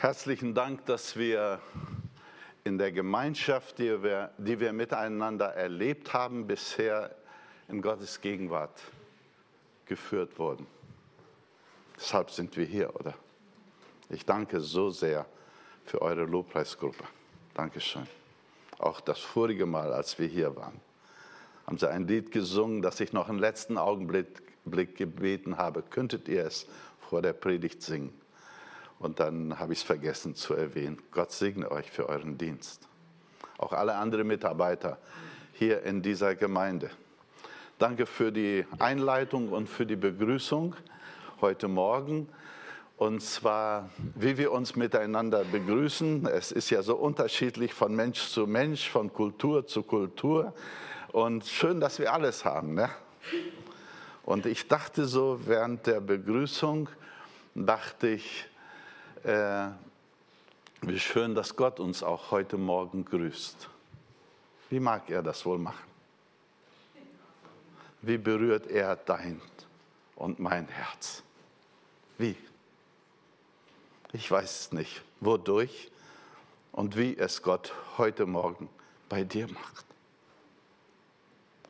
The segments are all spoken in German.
Herzlichen Dank, dass wir in der Gemeinschaft, die wir, die wir miteinander erlebt haben, bisher in Gottes Gegenwart geführt wurden. Deshalb sind wir hier, oder? Ich danke so sehr für eure Lobpreisgruppe. Dankeschön. Auch das vorige Mal, als wir hier waren, haben sie ein Lied gesungen, das ich noch im letzten Augenblick gebeten habe. Könntet ihr es vor der Predigt singen? Und dann habe ich es vergessen zu erwähnen. Gott segne euch für euren Dienst. Auch alle anderen Mitarbeiter hier in dieser Gemeinde. Danke für die Einleitung und für die Begrüßung heute Morgen. Und zwar, wie wir uns miteinander begrüßen. Es ist ja so unterschiedlich von Mensch zu Mensch, von Kultur zu Kultur. Und schön, dass wir alles haben. Ne? Und ich dachte so während der Begrüßung, dachte ich, wie schön, dass Gott uns auch heute Morgen grüßt. Wie mag er das wohl machen? Wie berührt er dein und mein Herz? Wie? Ich weiß es nicht, wodurch und wie es Gott heute Morgen bei dir macht.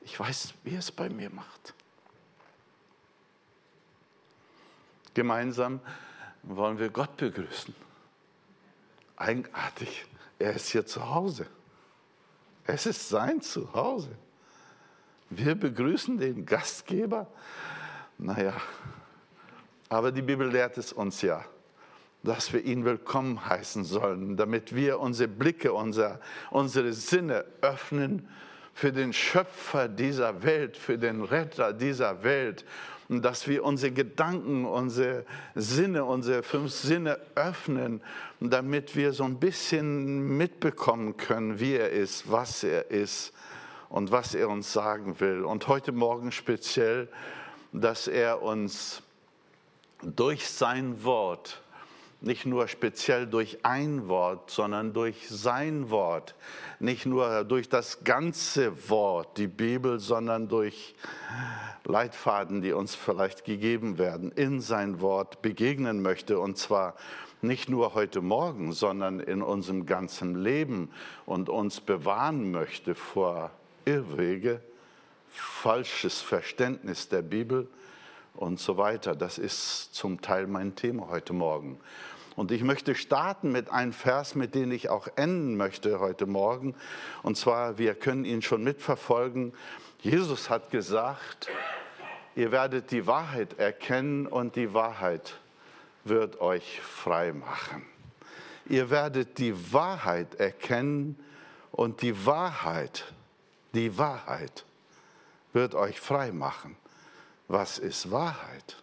Ich weiß, wie es bei mir macht. Gemeinsam wollen wir Gott begrüßen. Eigenartig, er ist hier zu Hause. Es ist sein Zuhause. Wir begrüßen den Gastgeber. Naja, aber die Bibel lehrt es uns ja, dass wir ihn willkommen heißen sollen, damit wir unsere Blicke, unser, unsere Sinne öffnen für den Schöpfer dieser Welt, für den Retter dieser Welt dass wir unsere Gedanken, unsere Sinne, unsere fünf Sinne öffnen, damit wir so ein bisschen mitbekommen können, wie er ist, was er ist und was er uns sagen will. Und heute Morgen speziell, dass er uns durch sein Wort nicht nur speziell durch ein Wort, sondern durch sein Wort, nicht nur durch das ganze Wort, die Bibel, sondern durch Leitfaden, die uns vielleicht gegeben werden, in sein Wort begegnen möchte. Und zwar nicht nur heute Morgen, sondern in unserem ganzen Leben und uns bewahren möchte vor Irrwege, falsches Verständnis der Bibel und so weiter. Das ist zum Teil mein Thema heute Morgen. Und ich möchte starten mit einem Vers, mit dem ich auch enden möchte heute Morgen. Und zwar, wir können ihn schon mitverfolgen. Jesus hat gesagt, ihr werdet die Wahrheit erkennen und die Wahrheit wird euch frei machen. Ihr werdet die Wahrheit erkennen und die Wahrheit, die Wahrheit wird euch frei machen. Was ist Wahrheit?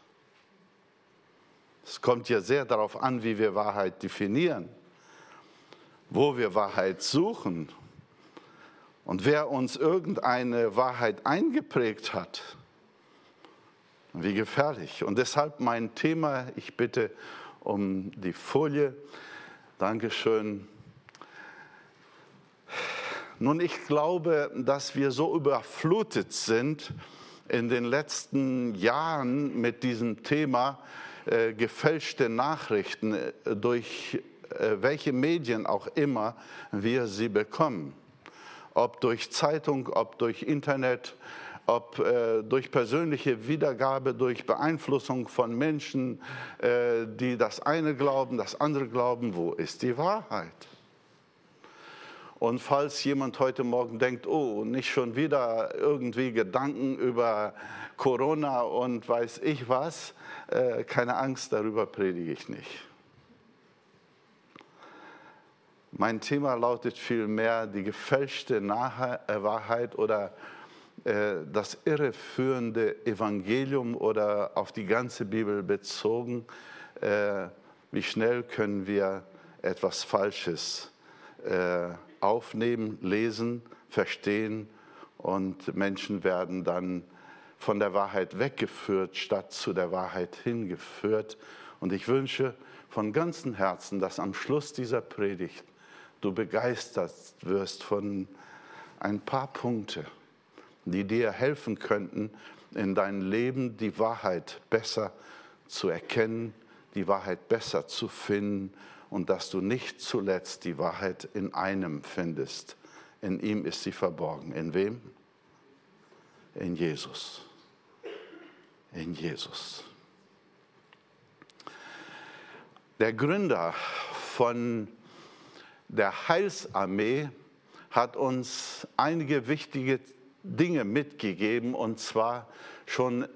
Es kommt ja sehr darauf an, wie wir Wahrheit definieren, wo wir Wahrheit suchen und wer uns irgendeine Wahrheit eingeprägt hat. Wie gefährlich. Und deshalb mein Thema, ich bitte um die Folie. Dankeschön. Nun, ich glaube, dass wir so überflutet sind in den letzten Jahren mit diesem Thema, äh, gefälschte Nachrichten äh, durch äh, welche Medien auch immer wir sie bekommen. Ob durch Zeitung, ob durch Internet, ob äh, durch persönliche Wiedergabe, durch Beeinflussung von Menschen, äh, die das eine glauben, das andere glauben, wo ist die Wahrheit? Und falls jemand heute Morgen denkt, oh, nicht schon wieder irgendwie Gedanken über Corona und weiß ich was, äh, keine Angst, darüber predige ich nicht. Mein Thema lautet vielmehr die gefälschte äh, Wahrheit oder äh, das irreführende Evangelium oder auf die ganze Bibel bezogen. Wie schnell können wir etwas Falsches aufnehmen, lesen, verstehen und Menschen werden dann von der Wahrheit weggeführt, statt zu der Wahrheit hingeführt. Und ich wünsche von ganzem Herzen, dass am Schluss dieser Predigt du begeistert wirst von ein paar Punkte, die dir helfen könnten, in deinem Leben die Wahrheit besser zu erkennen, die Wahrheit besser zu finden und dass du nicht zuletzt die Wahrheit in einem findest. In ihm ist sie verborgen. In wem? In Jesus. In Jesus. Der Gründer von der Heilsarmee hat uns einige wichtige Dinge mitgegeben und zwar schon,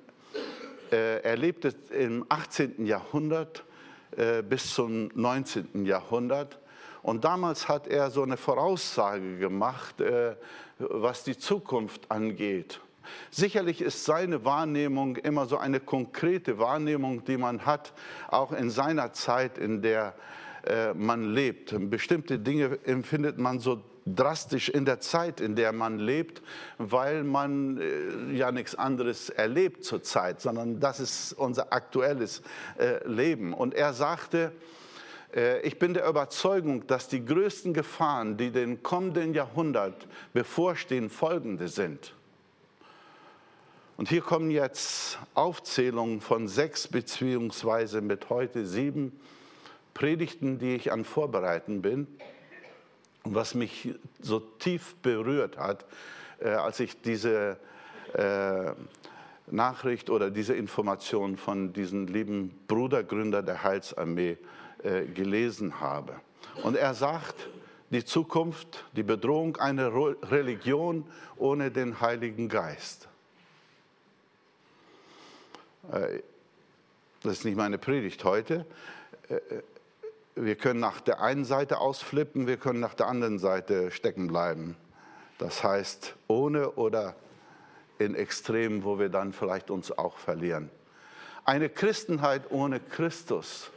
äh, er lebte im 18. Jahrhundert äh, bis zum 19. Jahrhundert und damals hat er so eine Voraussage gemacht, äh, was die Zukunft angeht. Sicherlich ist seine Wahrnehmung immer so eine konkrete Wahrnehmung, die man hat, auch in seiner Zeit, in der äh, man lebt. Bestimmte Dinge empfindet man so drastisch in der Zeit, in der man lebt, weil man äh, ja nichts anderes erlebt zurzeit, sondern das ist unser aktuelles äh, Leben. Und er sagte, ich bin der Überzeugung, dass die größten Gefahren, die den kommenden Jahrhundert bevorstehen, folgende sind. Und hier kommen jetzt Aufzählungen von sechs beziehungsweise mit heute sieben Predigten, die ich an Vorbereiten bin. Und was mich so tief berührt hat, äh, als ich diese äh, Nachricht oder diese Information von diesem lieben Brudergründer der Heilsarmee äh, gelesen habe. Und er sagt, die Zukunft, die Bedrohung einer Religion ohne den Heiligen Geist. Äh, das ist nicht meine Predigt heute. Äh, wir können nach der einen Seite ausflippen, wir können nach der anderen Seite stecken bleiben. Das heißt, ohne oder in Extremen, wo wir dann vielleicht uns auch verlieren. Eine Christenheit ohne Christus.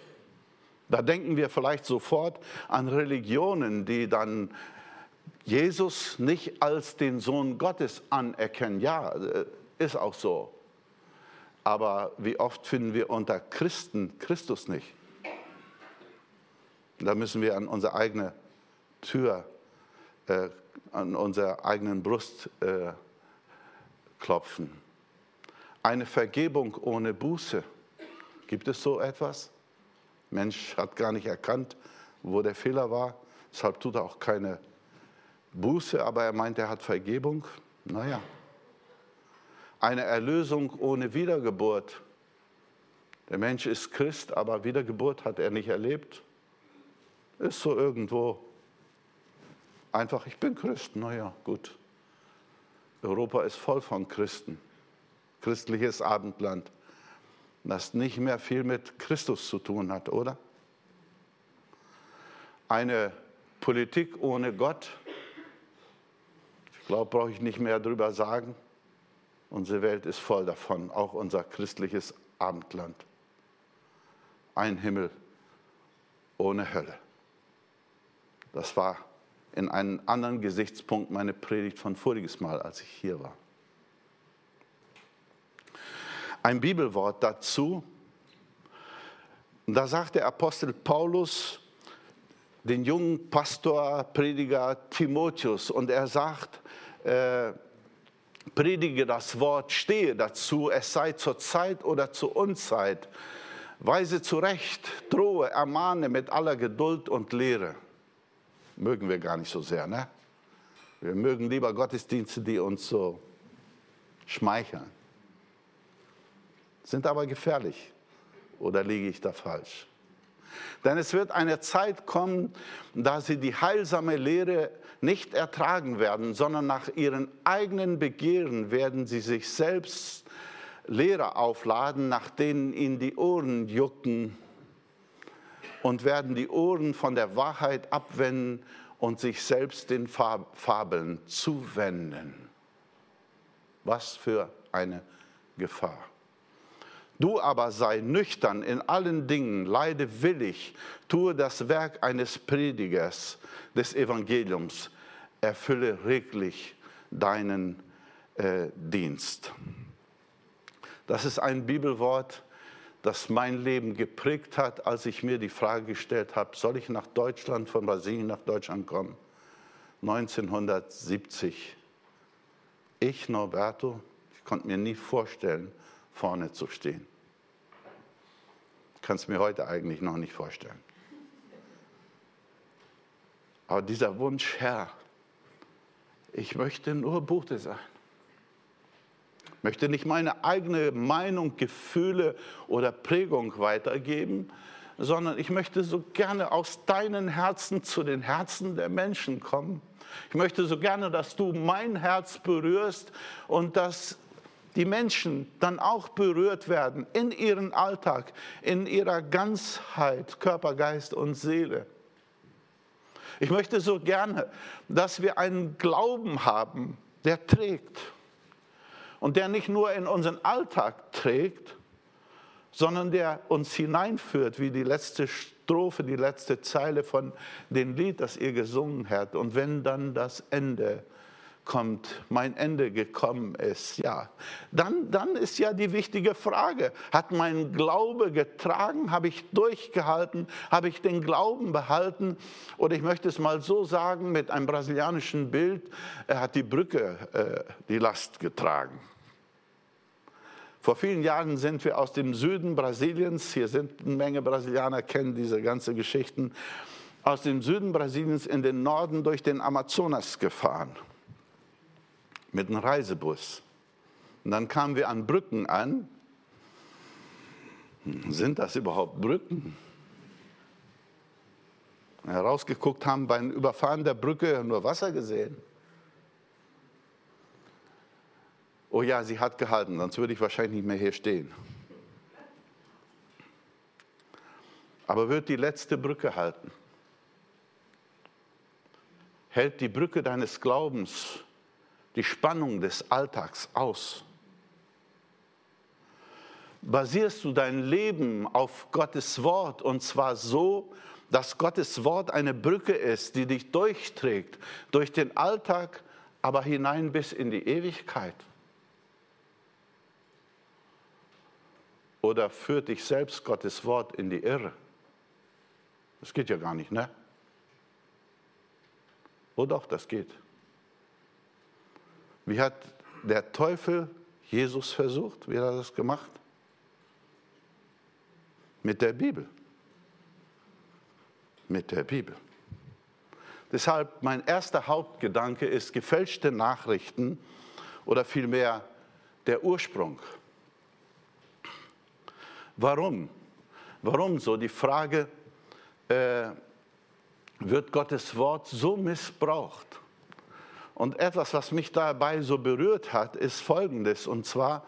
Da denken wir vielleicht sofort an Religionen, die dann Jesus nicht als den Sohn Gottes anerkennen. Ja, äh, ist auch so. Aber wie oft finden wir unter Christen Christus nicht? Da müssen wir an unsere eigene Tür, äh, an unserer eigenen Brust äh, klopfen. Eine Vergebung ohne Buße. Gibt es so etwas? Mensch hat gar nicht erkannt, wo der Fehler war. Deshalb tut er auch keine Buße, aber er meint, er hat Vergebung. Naja, eine Erlösung ohne Wiedergeburt. Der Mensch ist Christ, aber Wiedergeburt hat er nicht erlebt. Ist so irgendwo einfach, ich bin Christ, naja, gut. Europa ist voll von Christen, christliches Abendland, das nicht mehr viel mit Christus zu tun hat, oder? Eine Politik ohne Gott, ich glaube, brauche ich nicht mehr darüber sagen. Unsere Welt ist voll davon, auch unser christliches Abendland. Ein Himmel ohne Hölle. Das war in einem anderen Gesichtspunkt meine Predigt von voriges Mal, als ich hier war. Ein Bibelwort dazu. Da sagt der Apostel Paulus den jungen Pastor, Prediger Timotheus, und er sagt, äh, predige das Wort, stehe dazu, es sei zur Zeit oder zur Unzeit. Weise zurecht, drohe, ermahne mit aller Geduld und Lehre. Mögen wir gar nicht so sehr, ne? Wir mögen lieber Gottesdienste, die uns so schmeicheln. Sind aber gefährlich. Oder liege ich da falsch? Denn es wird eine Zeit kommen, da sie die heilsame Lehre nicht ertragen werden, sondern nach ihren eigenen Begehren werden sie sich selbst Lehrer aufladen, nach denen ihnen die Ohren jucken und werden die Ohren von der Wahrheit abwenden und sich selbst den Fabeln zuwenden. Was für eine Gefahr. Du aber sei nüchtern in allen Dingen, leide willig, tue das Werk eines Predigers des Evangeliums, erfülle reglich deinen äh, Dienst. Das ist ein Bibelwort, das mein Leben geprägt hat, als ich mir die Frage gestellt habe, soll ich nach Deutschland, von Brasilien nach Deutschland kommen? 1970. Ich, Norberto, ich konnte mir nie vorstellen, vorne zu stehen. Kann es mir heute eigentlich noch nicht vorstellen. Aber dieser Wunsch, Herr, ich möchte nur Buße sein. Ich möchte nicht meine eigene Meinung, Gefühle oder Prägung weitergeben, sondern ich möchte so gerne aus deinen Herzen zu den Herzen der Menschen kommen. Ich möchte so gerne, dass du mein Herz berührst und dass die Menschen dann auch berührt werden in ihren Alltag, in ihrer Ganzheit, Körper, Geist und Seele. Ich möchte so gerne, dass wir einen Glauben haben, der trägt und der nicht nur in unseren Alltag trägt, sondern der uns hineinführt, wie die letzte Strophe, die letzte Zeile von dem Lied, das ihr gesungen habt. Und wenn dann das Ende kommt, mein Ende gekommen ist, ja, dann, dann ist ja die wichtige Frage, hat mein Glaube getragen, habe ich durchgehalten, habe ich den Glauben behalten? Oder ich möchte es mal so sagen mit einem brasilianischen Bild, er hat die Brücke, äh, die Last getragen. Vor vielen Jahren sind wir aus dem Süden Brasiliens, hier sind eine Menge Brasilianer, kennen diese ganzen Geschichten, aus dem Süden Brasiliens in den Norden durch den Amazonas gefahren mit einem Reisebus. Und dann kamen wir an Brücken an. Sind das überhaupt Brücken? Herausgeguckt haben beim Überfahren der Brücke nur Wasser gesehen. Oh ja, sie hat gehalten, sonst würde ich wahrscheinlich nicht mehr hier stehen. Aber wird die letzte Brücke halten? Hält die Brücke deines Glaubens die Spannung des Alltags aus? Basierst du dein Leben auf Gottes Wort und zwar so, dass Gottes Wort eine Brücke ist, die dich durchträgt, durch den Alltag, aber hinein bis in die Ewigkeit? Oder führt dich selbst Gottes Wort in die Irre? Das geht ja gar nicht, ne? Oh doch, das geht. Wie hat der Teufel Jesus versucht? Wie hat er das gemacht? Mit der Bibel. Mit der Bibel. Deshalb mein erster Hauptgedanke ist gefälschte Nachrichten oder vielmehr der Ursprung. Warum? Warum so? Die Frage, äh, wird Gottes Wort so missbraucht? Und etwas, was mich dabei so berührt hat, ist Folgendes. Und zwar,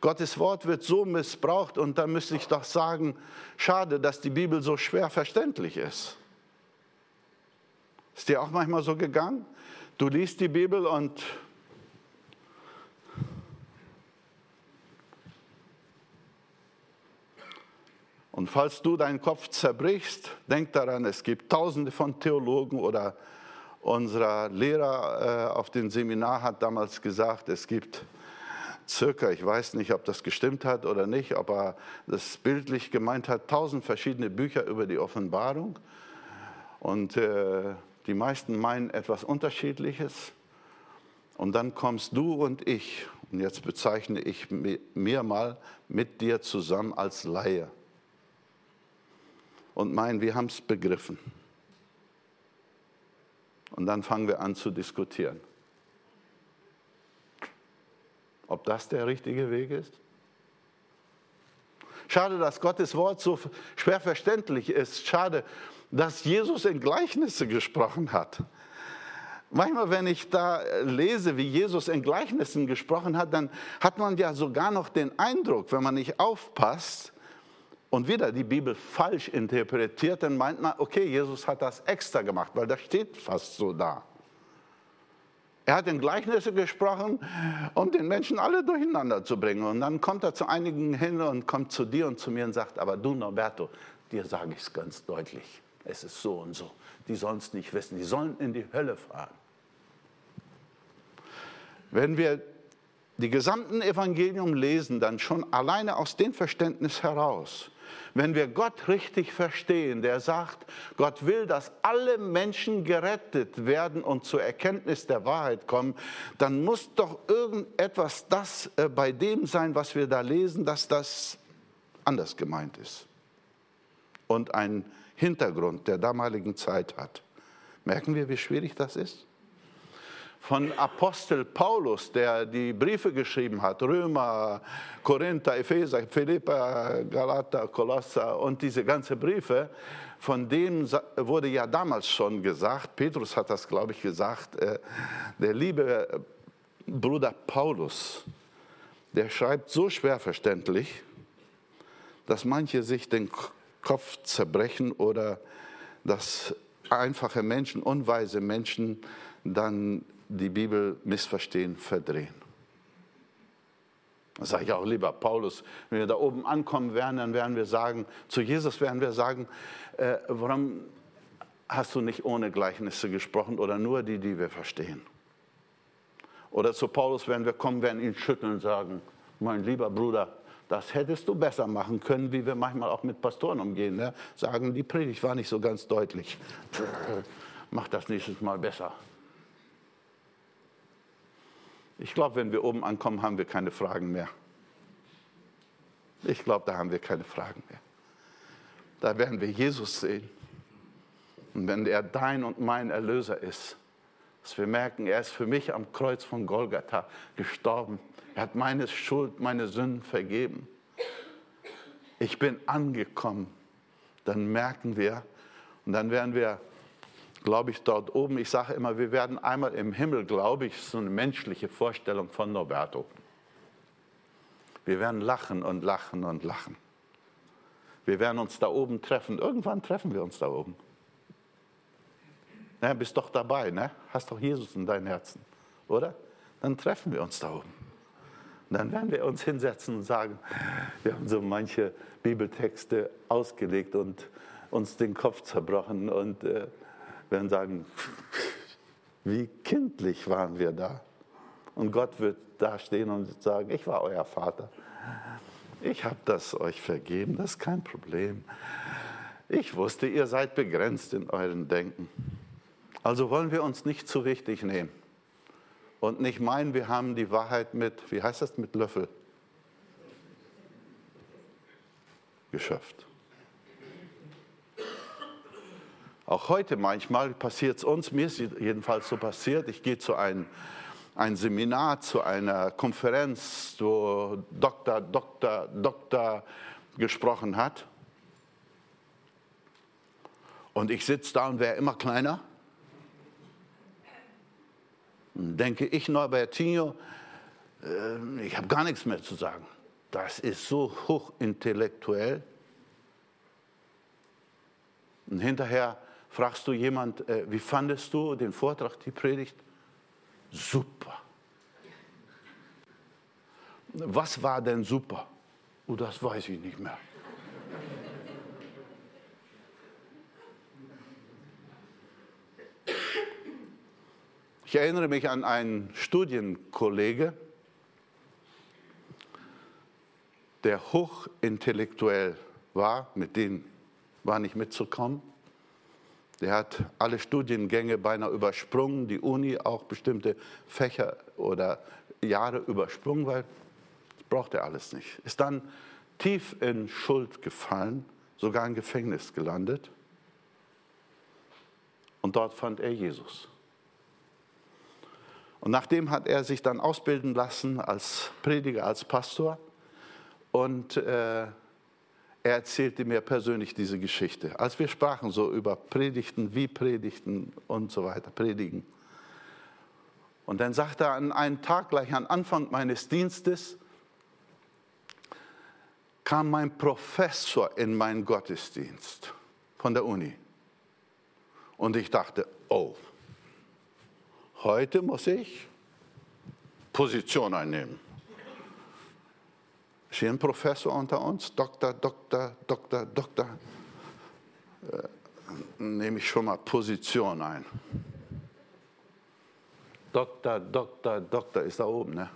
Gottes Wort wird so missbraucht und da müsste ich doch sagen, schade, dass die Bibel so schwer verständlich ist. Ist dir auch manchmal so gegangen? Du liest die Bibel und Und falls du deinen Kopf zerbrichst, denk daran, es gibt tausende von Theologen oder unser Lehrer äh, auf dem Seminar hat damals gesagt, es gibt circa, ich weiß nicht, ob das gestimmt hat oder nicht, ob er das bildlich gemeint hat, tausend verschiedene Bücher über die Offenbarung. Und äh, die meisten meinen etwas Unterschiedliches. Und dann kommst du und ich, und jetzt bezeichne ich mir mal mit dir zusammen als Laie. Und meinen, wir haben es begriffen. Und dann fangen wir an zu diskutieren. Ob das der richtige Weg ist? Schade, dass Gottes Wort so schwer verständlich ist. Schade, dass Jesus in Gleichnisse gesprochen hat. Manchmal, wenn ich da lese, wie Jesus in Gleichnissen gesprochen hat, dann hat man ja sogar noch den Eindruck, wenn man nicht aufpasst, und wieder die Bibel falsch interpretiert, dann meint man, okay, Jesus hat das extra gemacht, weil das steht fast so da. Er hat in Gleichnisse gesprochen, um den Menschen alle durcheinander zu bringen. Und dann kommt er zu einigen hin und kommt zu dir und zu mir und sagt, aber du Norberto, dir sage ich es ganz deutlich. Es ist so und so. Die sollen es nicht wissen. Die sollen in die Hölle fahren. Wenn wir die gesamten Evangelium lesen, dann schon alleine aus dem Verständnis heraus, wenn wir Gott richtig verstehen, der sagt, Gott will, dass alle Menschen gerettet werden und zur Erkenntnis der Wahrheit kommen, dann muss doch irgendetwas das äh, bei dem sein, was wir da lesen, dass das anders gemeint ist und einen Hintergrund der damaligen Zeit hat. Merken wir, wie schwierig das ist? Von Apostel Paulus, der die Briefe geschrieben hat, Römer, Korinther, Epheser, Philippa, Galater, Kolosser und diese ganzen Briefe, von denen wurde ja damals schon gesagt, Petrus hat das, glaube ich, gesagt, äh, der liebe Bruder Paulus, der schreibt so schwer verständlich, dass manche sich den Kopf zerbrechen oder dass einfache Menschen, unweise Menschen dann die Bibel missverstehen, verdrehen. Das sage ich auch lieber, Paulus, wenn wir da oben ankommen werden, dann werden wir sagen, zu Jesus werden wir sagen, äh, warum hast du nicht ohne Gleichnisse gesprochen oder nur die, die wir verstehen? Oder zu Paulus werden wir kommen, werden ihn schütteln und sagen, mein lieber Bruder, das hättest du besser machen können, wie wir manchmal auch mit Pastoren umgehen. Ne? Sagen, die Predigt war nicht so ganz deutlich. Mach das nächstes Mal besser. Ich glaube, wenn wir oben ankommen, haben wir keine Fragen mehr. Ich glaube, da haben wir keine Fragen mehr. Da werden wir Jesus sehen. Und wenn er dein und mein Erlöser ist, dass wir merken, er ist für mich am Kreuz von Golgatha gestorben. Er hat meine Schuld, meine Sünden vergeben. Ich bin angekommen. Dann merken wir und dann werden wir glaube ich, dort oben. Ich sage immer, wir werden einmal im Himmel, glaube ich, so eine menschliche Vorstellung von Norberto. Wir werden lachen und lachen und lachen. Wir werden uns da oben treffen. Irgendwann treffen wir uns da oben. Na, bist doch dabei, ne? Hast doch Jesus in deinem Herzen, oder? Dann treffen wir uns da oben. Und dann werden wir uns hinsetzen und sagen, wir haben so manche Bibeltexte ausgelegt und uns den Kopf zerbrochen und äh, werden sagen, wie kindlich waren wir da. Und Gott wird da stehen und sagen, ich war euer Vater. Ich habe das euch vergeben, das ist kein Problem. Ich wusste, ihr seid begrenzt in euren Denken. Also wollen wir uns nicht zu wichtig nehmen und nicht meinen, wir haben die Wahrheit mit, wie heißt das, mit Löffel geschöpft. Auch heute manchmal passiert es uns, mir ist jedenfalls so passiert, ich gehe zu einem ein Seminar, zu einer Konferenz, wo Doktor, Doktor, Doktor gesprochen hat. Und ich sitze da und wäre immer kleiner. Und denke ich, Norbertinho, äh, ich habe gar nichts mehr zu sagen. Das ist so hochintellektuell. Und hinterher Fragst du jemand, äh, wie fandest du den Vortrag, die Predigt? Super. Was war denn super? Oh, das weiß ich nicht mehr. Ich erinnere mich an einen Studienkollege, der hochintellektuell war, mit denen war nicht mitzukommen. Der hat alle Studiengänge beinahe übersprungen, die Uni auch bestimmte Fächer oder Jahre übersprungen, weil das braucht er alles nicht. Ist dann tief in Schuld gefallen, sogar im Gefängnis gelandet. Und dort fand er Jesus. Und nachdem hat er sich dann ausbilden lassen als Prediger, als Pastor. Und äh, er erzählte mir persönlich diese Geschichte. Als wir sprachen so über Predigten, wie Predigten und so weiter, Predigen. Und dann sagte er an einem Tag, gleich am Anfang meines Dienstes, kam mein Professor in meinen Gottesdienst von der Uni. Und ich dachte, oh, heute muss ich Position einnehmen. Ist hier ein Professor unter uns? Doktor, Doktor, Doktor, Doktor. Äh, nehme ich schon mal Position ein. Doktor, Doktor, Doktor ist da oben. Ne?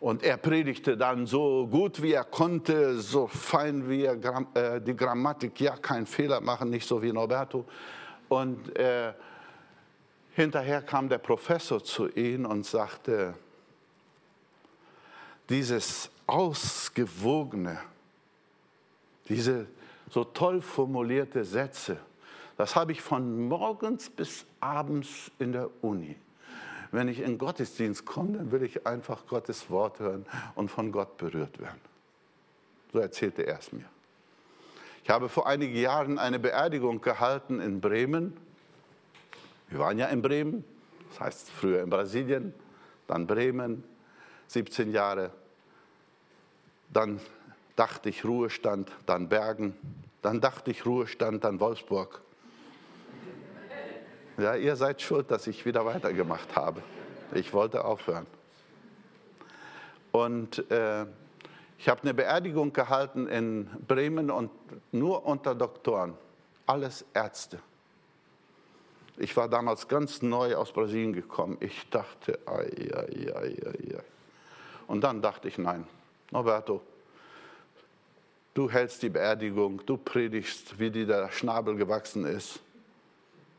Und er predigte dann so gut wie er konnte, so fein wie er äh, die Grammatik, ja, kein Fehler machen, nicht so wie Norberto. Und äh, hinterher kam der Professor zu ihm und sagte, dieses ausgewogene, diese so toll formulierte Sätze, Das habe ich von morgens bis abends in der Uni. Wenn ich in Gottesdienst komme, dann will ich einfach Gottes Wort hören und von Gott berührt werden. So erzählte er es mir. Ich habe vor einigen Jahren eine Beerdigung gehalten in Bremen. Wir waren ja in Bremen, das heißt früher in Brasilien, dann Bremen, 17 Jahre. Dann dachte ich Ruhestand, dann Bergen, dann dachte ich Ruhestand, dann Wolfsburg. Ja, ihr seid schuld, dass ich wieder weitergemacht habe. Ich wollte aufhören. Und äh, ich habe eine Beerdigung gehalten in Bremen und nur unter Doktoren, alles Ärzte. Ich war damals ganz neu aus Brasilien gekommen. Ich dachte, ai, ai, ai, ai. Und dann dachte ich, nein, Norberto, du hältst die Beerdigung, du predigst, wie dir der Schnabel gewachsen ist.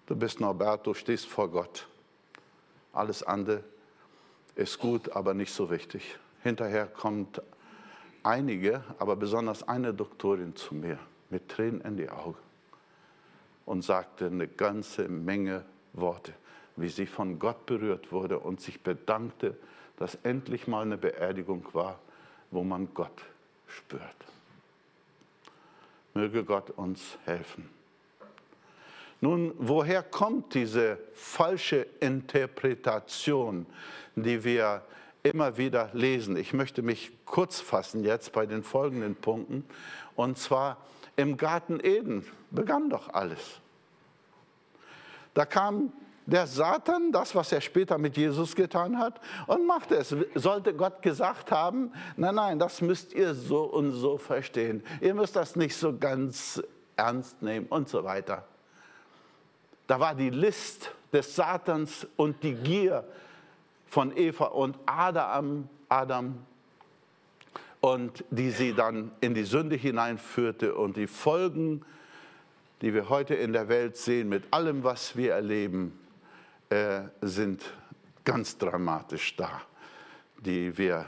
Du bist Norberto, stehst vor Gott. Alles andere ist gut, aber nicht so wichtig. Hinterher kommt einige, aber besonders eine Doktorin zu mir mit Tränen in die Augen und sagte eine ganze Menge Worte, wie sie von Gott berührt wurde und sich bedankte, dass endlich mal eine Beerdigung war, wo man Gott spürt. Möge Gott uns helfen. Nun, woher kommt diese falsche Interpretation, die wir immer wieder lesen? Ich möchte mich kurz fassen jetzt bei den folgenden Punkten. Und zwar im Garten Eden begann doch alles. Da kam der Satan, das, was er später mit Jesus getan hat, und machte es. Sollte Gott gesagt haben, nein, nein, das müsst ihr so und so verstehen. Ihr müsst das nicht so ganz ernst nehmen und so weiter. Da war die List des Satans und die Gier von Eva und Adam, Adam und die sie dann in die Sünde hineinführte und die Folgen, die wir heute in der Welt sehen, mit allem, was wir erleben, äh, sind ganz dramatisch da, die wir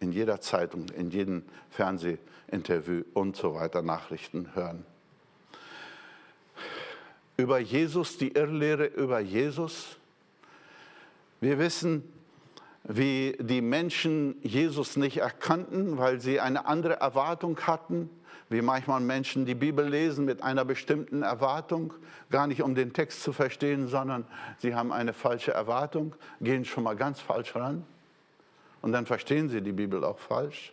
in jeder Zeitung, in jedem Fernsehinterview und so weiter Nachrichten hören über Jesus, die Irrlehre über Jesus. Wir wissen, wie die Menschen Jesus nicht erkannten, weil sie eine andere Erwartung hatten, wie manchmal Menschen die Bibel lesen mit einer bestimmten Erwartung, gar nicht um den Text zu verstehen, sondern sie haben eine falsche Erwartung, gehen schon mal ganz falsch ran. Und dann verstehen sie die Bibel auch falsch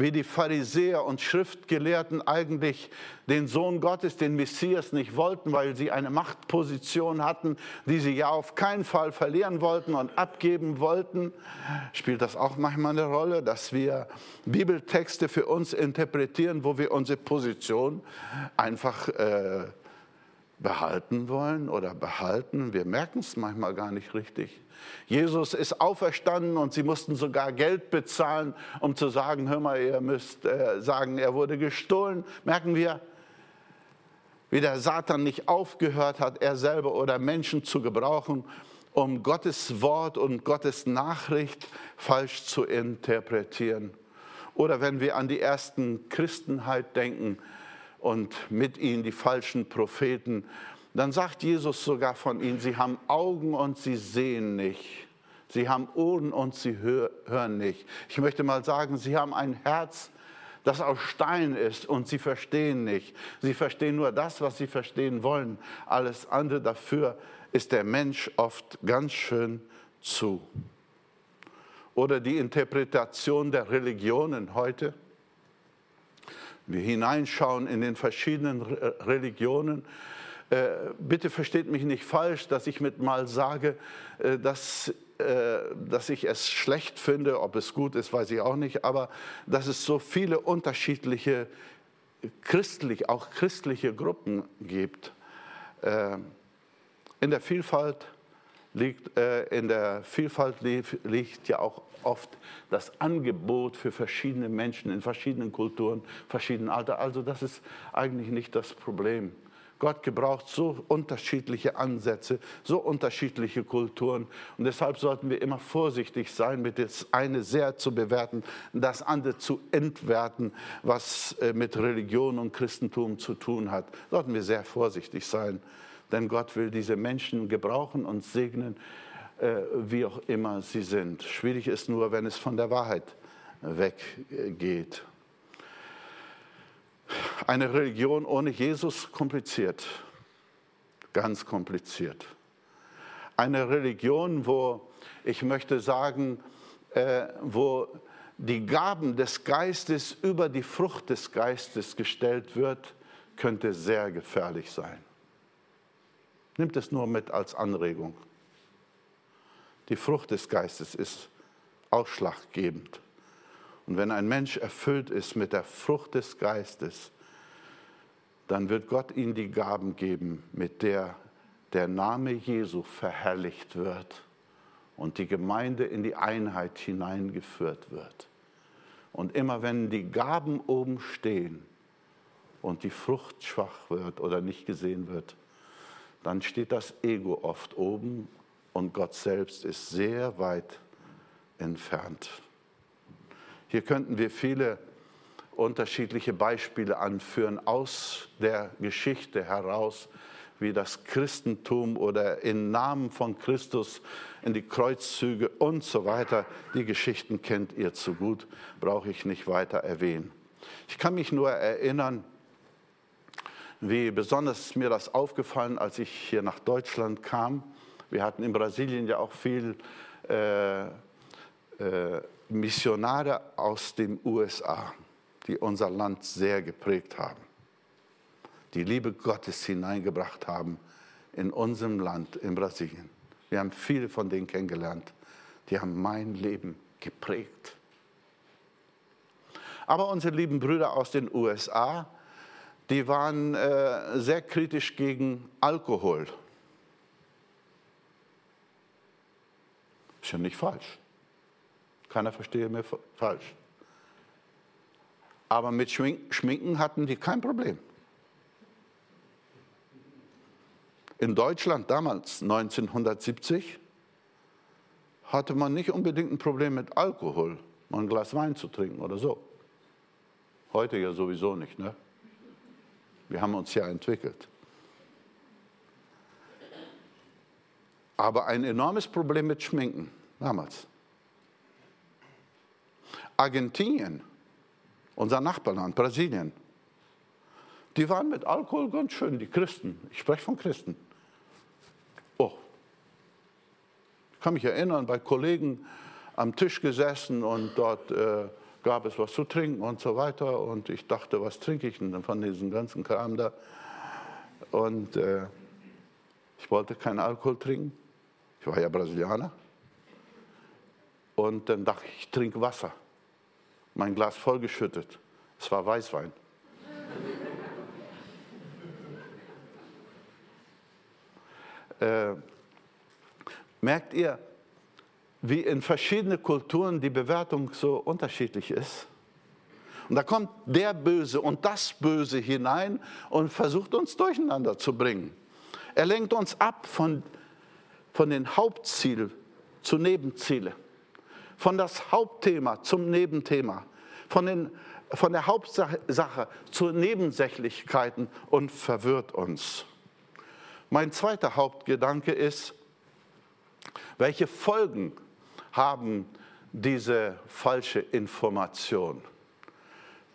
wie die Pharisäer und Schriftgelehrten eigentlich den Sohn Gottes, den Messias, nicht wollten, weil sie eine Machtposition hatten, die sie ja auf keinen Fall verlieren wollten und abgeben wollten. Spielt das auch manchmal eine Rolle, dass wir Bibeltexte für uns interpretieren, wo wir unsere Position einfach äh, behalten wollen oder behalten? Wir merken es manchmal gar nicht richtig. Jesus ist auferstanden und sie mussten sogar Geld bezahlen, um zu sagen, hör mal, ihr müsst äh, sagen, er wurde gestohlen. Merken wir, wie der Satan nicht aufgehört hat, er selber oder Menschen zu gebrauchen, um Gottes Wort und Gottes Nachricht falsch zu interpretieren. Oder wenn wir an die ersten Christenheit denken und mit ihnen die falschen Propheten, dann sagt Jesus sogar von ihnen, sie haben Augen und sie sehen nicht. Sie haben Ohren und sie hören nicht. Ich möchte mal sagen, sie haben ein Herz, das aus Stein ist und sie verstehen nicht. Sie verstehen nur das, was sie verstehen wollen. Alles andere dafür ist der Mensch oft ganz schön zu. Oder die Interpretation der Religionen heute. Hineinschauen in den verschiedenen Religionen äh, bitte versteht mich nicht falsch, dass ich mit mal sage, äh, dass, äh, dass ich es schlecht finde, ob es gut ist, weiß ich auch nicht, aber dass es so viele unterschiedliche christlich, auch christliche Gruppen gibt. In der Vielfalt liegt, in der Vielfalt liegt ja auch oft das Angebot für verschiedene Menschen in verschiedenen Kulturen, verschiedenen Alter. Also das ist eigentlich nicht das Problem. Gott gebraucht so unterschiedliche Ansätze, so unterschiedliche Kulturen. Und deshalb sollten wir immer vorsichtig sein, mit das eine sehr zu bewerten, das andere zu entwerten, was äh, mit Religion und Christentum zu tun hat. Sollten wir sehr vorsichtig sein, denn Gott will diese Menschen gebrauchen und segnen, wie auch immer sie sind. Schwierig ist nur, wenn es von der Wahrheit weggeht. Eine Religion ohne Jesus kompliziert, ganz kompliziert. Eine Religion, wo ich möchte sagen, äh, wo die Gaben des Geistes über die Frucht des Geistes gestellt wird, könnte sehr gefährlich sein. Nimmt es nur mit als Anregung. Die Frucht des Geistes ist ausschlaggebend. Und wenn ein Mensch erfüllt ist mit der Frucht des Geistes, dann wird Gott ihm die Gaben geben, mit der der Name Jesu verherrlicht wird und die Gemeinde in die Einheit hineingeführt wird. Und immer wenn die Gaben oben stehen und die Frucht schwach wird oder nicht gesehen wird, dann steht das Ego oft oben und Gott selbst ist sehr weit entfernt. Hier könnten wir viele unterschiedliche Beispiele anführen aus der Geschichte heraus, wie das Christentum oder im Namen von Christus in die Kreuzzüge und so weiter. Die Geschichten kennt ihr zu gut, brauche ich nicht weiter erwähnen. Ich kann mich nur erinnern, wie besonders mir das aufgefallen, als ich hier nach Deutschland kam. Wir hatten in Brasilien ja auch viel äh, äh, Missionare aus den USA, die unser Land sehr geprägt haben, die Liebe Gottes hineingebracht haben in unserem Land, in Brasilien. Wir haben viele von denen kennengelernt, die haben mein Leben geprägt. Aber unsere lieben Brüder aus den USA, die waren äh, sehr kritisch gegen Alkohol. Ist ja nicht falsch. Keiner verstehe mir falsch. Aber mit Schminken hatten die kein Problem. In Deutschland damals, 1970, hatte man nicht unbedingt ein Problem mit Alkohol, mal ein Glas Wein zu trinken oder so. Heute ja sowieso nicht. Ne? Wir haben uns ja entwickelt. Aber ein enormes Problem mit Schminken damals. Argentinien, unser Nachbarland, Brasilien, die waren mit Alkohol ganz schön, die Christen. Ich spreche von Christen. Oh, ich kann mich erinnern, bei Kollegen am Tisch gesessen und dort äh, gab es was zu trinken und so weiter. Und ich dachte, was trinke ich denn von diesem ganzen Kram da? Und äh, ich wollte keinen Alkohol trinken. Ich war ja Brasilianer. Und dann dachte ich, ich trinke Wasser mein Glas vollgeschüttet. Es war Weißwein. äh, merkt ihr, wie in verschiedenen Kulturen die Bewertung so unterschiedlich ist? Und da kommt der Böse und das Böse hinein und versucht uns durcheinander zu bringen. Er lenkt uns ab von, von den Hauptzielen zu Nebenzielen von das Hauptthema zum Nebenthema, von, den, von der Hauptsache zu Nebensächlichkeiten und verwirrt uns. Mein zweiter Hauptgedanke ist, welche Folgen haben diese falsche Information?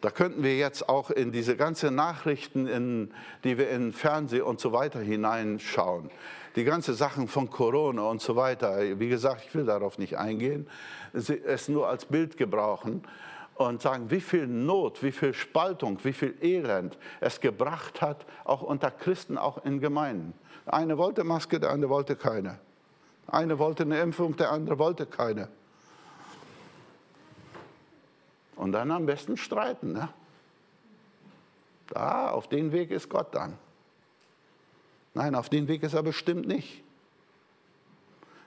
Da könnten wir jetzt auch in diese ganzen Nachrichten, in, die wir in Fernsehen und so weiter hineinschauen. Die ganzen Sachen von Corona und so weiter. Wie gesagt, ich will darauf nicht eingehen. Es nur als Bild gebrauchen und sagen, wie viel Not, wie viel Spaltung, wie viel Elend es gebracht hat, auch unter Christen, auch in Gemeinden. Eine wollte Maske, der andere wollte keine. Eine wollte eine Impfung, der andere wollte keine. Und dann am besten streiten. Ne? Da, auf den Weg ist Gott dann. Nein, auf den Weg ist er bestimmt nicht.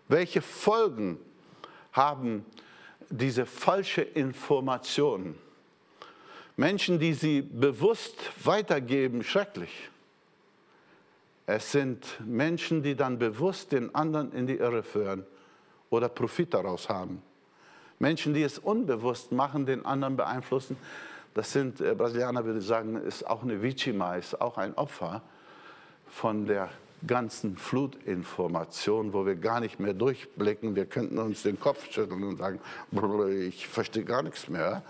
Welche Folgen haben diese falsche Informationen? Menschen, die sie bewusst weitergeben, schrecklich. Es sind Menschen, die dann bewusst den anderen in die Irre führen oder Profit daraus haben. Menschen, die es unbewusst machen, den anderen beeinflussen. Das sind, äh, Brasilianer würde sagen, ist auch eine Vichima, ist auch ein Opfer von der ganzen Flutinformation, wo wir gar nicht mehr durchblicken. Wir könnten uns den Kopf schütteln und sagen, ich verstehe gar nichts mehr.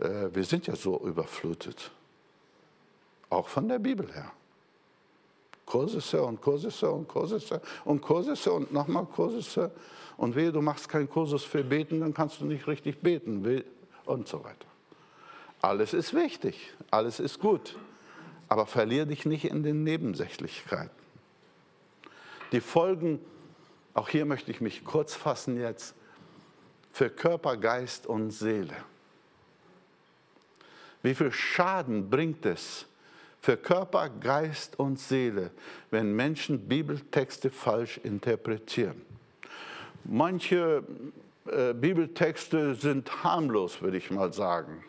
Äh, wir sind ja so überflutet. Auch von der Bibel her. Kursisse und Kursisse und Kursisse und Kursisse und nochmal Kursisse. Und wehe, du machst keinen Kursus für Beten, dann kannst du nicht richtig beten und so weiter. Alles ist wichtig, alles ist gut, aber verlier dich nicht in den Nebensächlichkeiten. Die Folgen, auch hier möchte ich mich kurz fassen jetzt, für Körper, Geist und Seele. Wie viel Schaden bringt es für Körper, Geist und Seele, wenn Menschen Bibeltexte falsch interpretieren? Manche äh, Bibeltexte sind harmlos, würde ich mal sagen.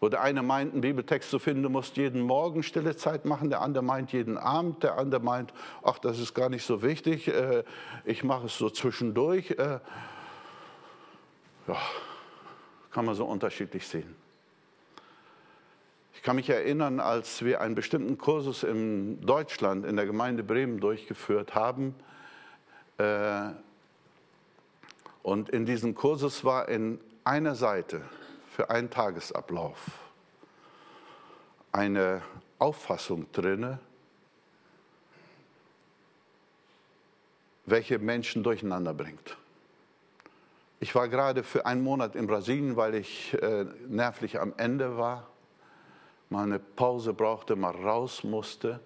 Wo der eine meint, einen Bibeltext zu finden, du musst jeden Morgen stille Zeit machen, der andere meint jeden Abend, der andere meint, ach, das ist gar nicht so wichtig, äh, ich mache es so zwischendurch. Äh, ja, kann man so unterschiedlich sehen. Ich kann mich erinnern, als wir einen bestimmten Kursus in Deutschland in der Gemeinde Bremen durchgeführt haben. Äh, und in diesem Kursus war in einer Seite für einen Tagesablauf eine Auffassung drinne, welche Menschen durcheinander bringt. Ich war gerade für einen Monat in Brasilien, weil ich äh, nervlich am Ende war, mal eine Pause brauchte, mal raus musste.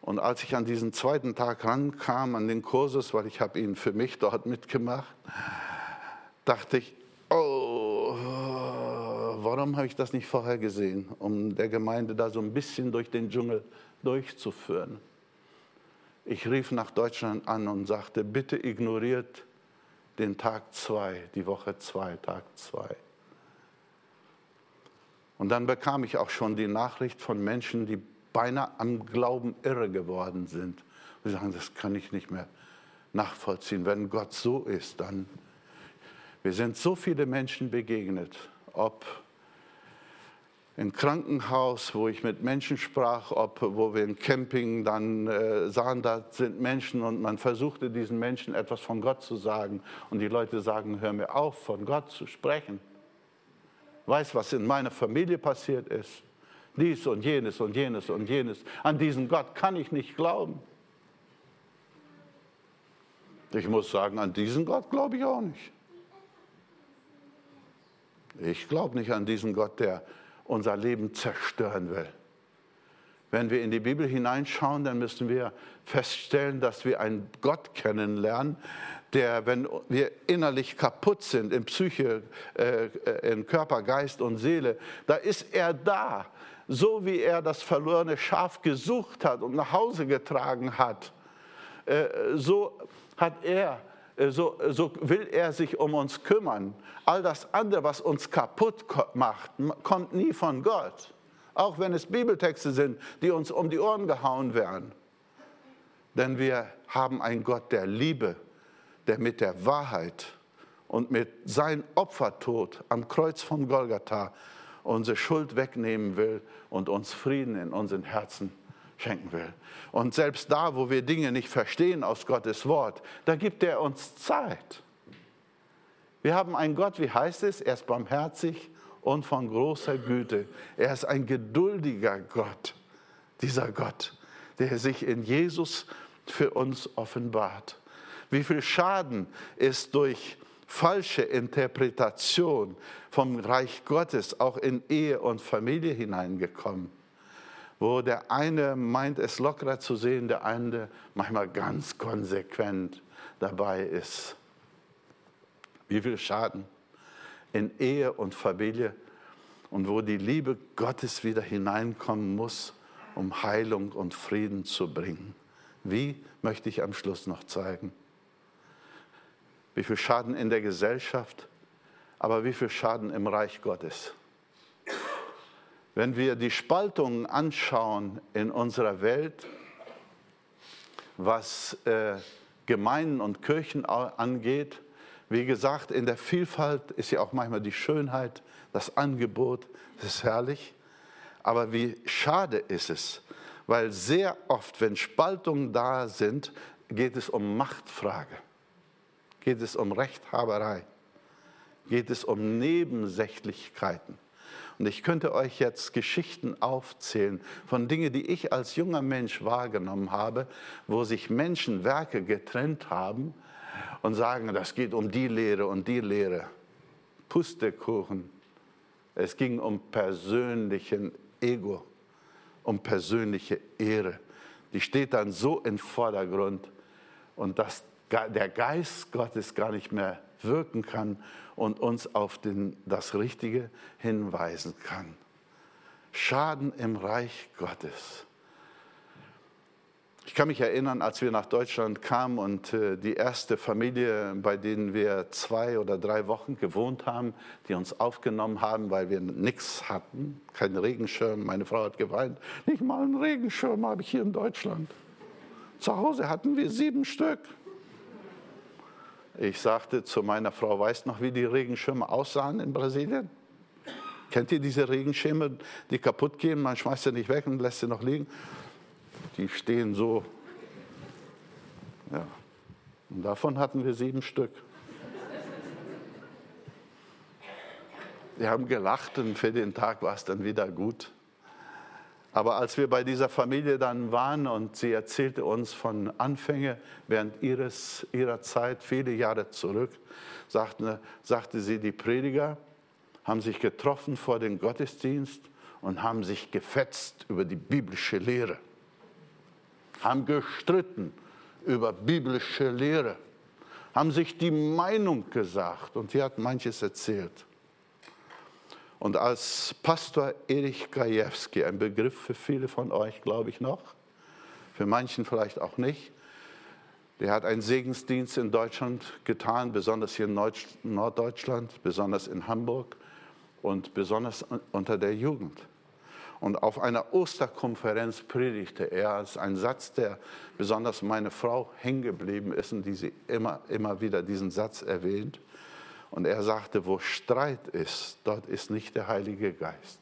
Und als ich an diesen zweiten Tag rankam, an den Kursus, weil ich habe ihn für mich dort mitgemacht, dachte ich, warum habe ich das nicht vorher gesehen, um der Gemeinde da so ein bisschen durch den Dschungel durchzuführen. Ich rief nach Deutschland an und sagte, bitte ignoriert den Tag 2, die Woche 2, Tag 2. Und dann bekam ich auch schon die Nachricht von Menschen, die beinahe am Glauben irre geworden sind. Sie sagen, das kann ich nicht mehr nachvollziehen. Wenn Gott so ist, dann. Wir sind so viele Menschen begegnet, ob im Krankenhaus, wo ich mit Menschen sprach, ob wo wir im Camping dann äh, sahen, da sind Menschen und man versuchte diesen Menschen etwas von Gott zu sagen und die Leute sagen, hör mir auf, von Gott zu sprechen weiß, was in meiner Familie passiert ist. Dies und jenes und jenes und jenes. An diesen Gott kann ich nicht glauben. Ich muss sagen, an diesen Gott glaube ich auch nicht. Ich glaube nicht an diesen Gott, der unser Leben zerstören will. Wenn wir in die Bibel hineinschauen, dann müssen wir feststellen, dass wir einen Gott kennenlernen, der, wenn wir innerlich kaputt sind, in Psyche, äh, in Körper, Geist und Seele, da ist er da. So wie er das verlorene Schaf gesucht hat und nach Hause getragen hat, äh, so hat er äh, so, so, will er sich um uns kümmern. All das andere, was uns kaputt macht, kommt nie von Gott. Auch wenn es Bibeltexte sind, die uns um die Ohren gehauen werden. Denn wir haben einen Gott der Liebe der mit der Wahrheit und mit seinem Opfertod am Kreuz von Golgatha unsere Schuld wegnehmen will und uns Frieden in unseren Herzen schenken will. Und selbst da, wo wir Dinge nicht verstehen aus Gottes Wort, da gibt er uns Zeit. Wir haben einen Gott, wie heißt es? Er ist barmherzig und von großer Güte. Er ist ein geduldiger Gott, dieser Gott, der sich in Jesus für uns offenbart. Wie viel Schaden ist durch falsche Interpretation vom Reich Gottes auch in Ehe und Familie hineingekommen, wo der eine meint, es lockerer zu sehen, der andere manchmal ganz konsequent dabei ist. Wie viel Schaden in Ehe und Familie und wo die Liebe Gottes wieder hineinkommen muss, um Heilung und Frieden zu bringen. Wie möchte ich am Schluss noch zeigen? wie viel Schaden in der Gesellschaft, aber wie viel Schaden im Reich Gottes. Wenn wir die Spaltungen anschauen in unserer Welt, was äh, Gemeinden und Kirchen angeht, wie gesagt, in der Vielfalt ist ja auch manchmal die Schönheit, das Angebot, das ist herrlich. Aber wie schade ist es, weil sehr oft, wenn Spaltungen da sind, geht es um Machtfrage, geht es um Rechthaberei, geht es um Nebensächlichkeiten. Und ich könnte euch jetzt Geschichten aufzählen von Dingen, die ich als junger Mensch wahrgenommen habe, wo sich Menschen Werke getrennt haben und sagen, das geht um die Lehre und die Lehre. Pustekuchen. Es ging um persönlichen Ego, um persönliche Ehre. Die steht dann so im Vordergrund und dass der Geist Gottes gar nicht mehr wirken kann und uns auf den, das Richtige hinweisen kann. Schaden im Reich Gottes. Ich kann mich erinnern, als wir nach Deutschland kamen und äh, die erste Familie, bei denen wir zwei oder drei Wochen gewohnt haben, die uns aufgenommen haben, weil wir nichts hatten, keinen Regenschirm. Meine Frau hat geweint, nicht mal einen Regenschirm habe ich hier in Deutschland. Zu Hause hatten wir sieben Stück. Ich sagte zu meiner Frau, weißt noch, wie die Regenschirme aussahen in Brasilien? Kennt ihr diese Regenschirme, die kaputt gehen? Man schmeißt sie nicht weg und lässt sie noch liegen. Die stehen so. Ja. Und davon hatten wir sieben Stück. Wir haben gelacht und für den Tag war es dann wieder gut. Aber als wir bei dieser Familie dann waren und sie erzählte uns von Anfängen während ihres, ihrer Zeit, viele Jahre zurück, sagte, sagte sie, die Prediger haben sich getroffen vor dem Gottesdienst und haben sich gefetzt über die biblische Lehre, haben gestritten über biblische Lehre, haben sich die Meinung gesagt. Und sie hat manches erzählt. Und als Pastor Erich Gajewski, ein Begriff für viele von euch, glaube ich noch, für manchen vielleicht auch nicht, der hat einen Segensdienst in Deutschland getan, besonders hier in Norddeutschland, besonders in Hamburg und besonders unter der Jugend. Und auf einer Osterkonferenz predigte er als ein Satz, der besonders meine Frau hängen geblieben ist und die sie immer, immer wieder diesen Satz erwähnt. Und er sagte, wo Streit ist, dort ist nicht der Heilige Geist.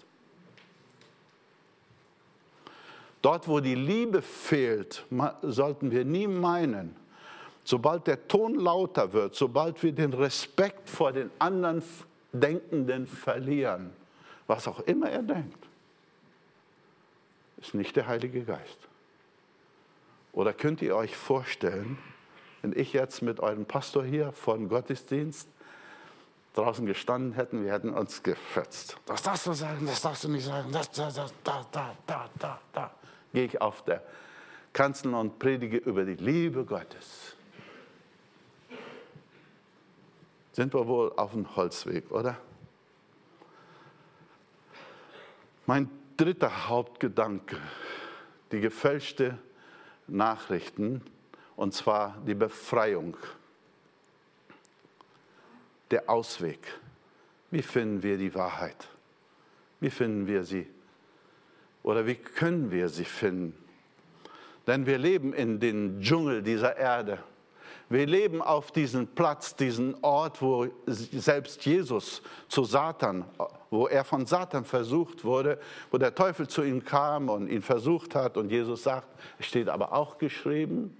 Dort, wo die Liebe fehlt, sollten wir nie meinen, sobald der Ton lauter wird, sobald wir den Respekt vor den anderen Denkenden verlieren, was auch immer er denkt, ist nicht der Heilige Geist. Oder könnt ihr euch vorstellen, wenn ich jetzt mit eurem Pastor hier von Gottesdienst draußen gestanden hätten, wir hätten uns gefetzt. Das darfst du sagen, das darfst du nicht sagen, das, das, das, da, da, da, da, da. Gehe ich auf der Kanzel und predige über die Liebe Gottes. Sind wir wohl auf dem Holzweg, oder? Mein dritter Hauptgedanke, die gefälschte Nachrichten, und zwar die Befreiung der Ausweg. Wie finden wir die Wahrheit? Wie finden wir sie? Oder wie können wir sie finden? Denn wir leben in den Dschungel dieser Erde. Wir leben auf diesem Platz, diesen Ort, wo selbst Jesus zu Satan, wo er von Satan versucht wurde, wo der Teufel zu ihm kam und ihn versucht hat und Jesus sagt, es steht aber auch geschrieben,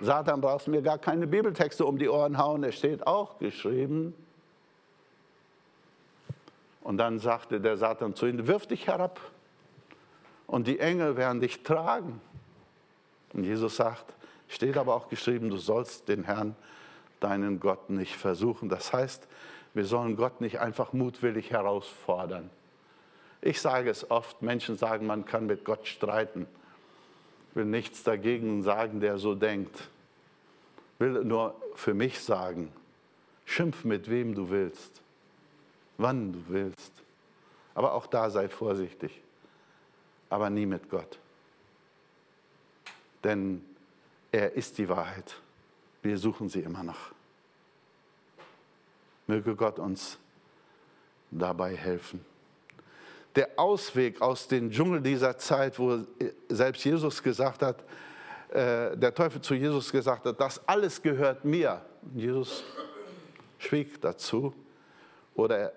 Satan brauchst mir gar keine Bibeltexte um die Ohren hauen, es steht auch geschrieben. Und dann sagte der Satan zu ihm, wirf dich herab und die Engel werden dich tragen. Und Jesus sagt, steht aber auch geschrieben, du sollst den Herrn, deinen Gott nicht versuchen. Das heißt, wir sollen Gott nicht einfach mutwillig herausfordern. Ich sage es oft, Menschen sagen, man kann mit Gott streiten will nichts dagegen sagen, der so denkt. Will nur für mich sagen, schimpf mit wem du willst, wann du willst. Aber auch da sei vorsichtig, aber nie mit Gott. Denn er ist die Wahrheit. Wir suchen sie immer noch. Möge Gott uns dabei helfen. Der Ausweg aus dem Dschungel dieser Zeit, wo selbst Jesus gesagt hat, äh, der Teufel zu Jesus gesagt hat, das alles gehört mir. Jesus schwieg dazu oder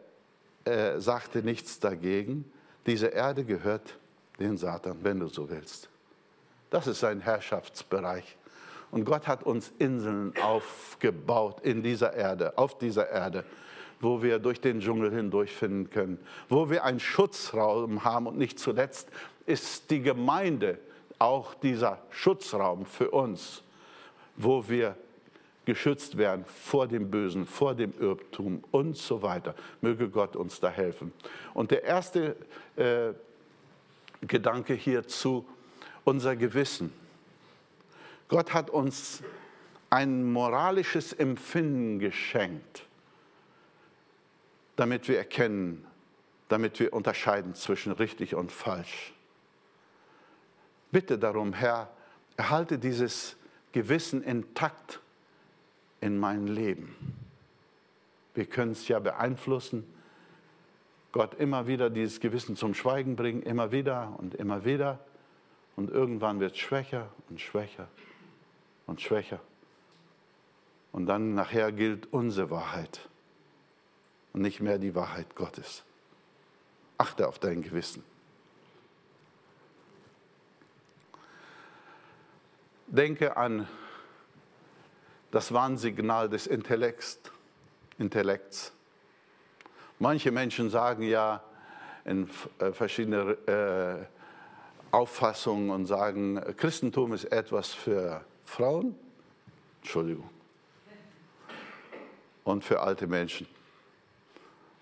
er sagte nichts dagegen. Diese Erde gehört den Satan, wenn du so willst. Das ist sein Herrschaftsbereich. Und Gott hat uns Inseln aufgebaut in dieser Erde, auf dieser Erde, wo wir durch den Dschungel hindurch finden können, wo wir einen Schutzraum haben und nicht zuletzt ist die Gemeinde auch dieser Schutzraum für uns, wo wir geschützt werden vor dem Bösen, vor dem Irrtum und so weiter. Möge Gott uns da helfen. Und der erste äh, Gedanke hierzu, unser Gewissen. Gott hat uns ein moralisches Empfinden geschenkt, damit wir erkennen, damit wir unterscheiden zwischen richtig und falsch. Bitte darum, Herr, erhalte dieses Gewissen intakt in mein Leben. Wir können es ja beeinflussen. Gott immer wieder dieses Gewissen zum Schweigen bringen, immer wieder und immer wieder. Und irgendwann wird es schwächer und schwächer und schwächer. Und dann nachher gilt unsere Wahrheit und nicht mehr die Wahrheit Gottes. Achte auf dein Gewissen. Denke an das Warnsignal des Intellekts. Intellekts. Manche Menschen sagen ja in äh, verschiedene äh, Auffassungen und sagen, Christentum ist etwas für Frauen, Entschuldigung, und für alte Menschen.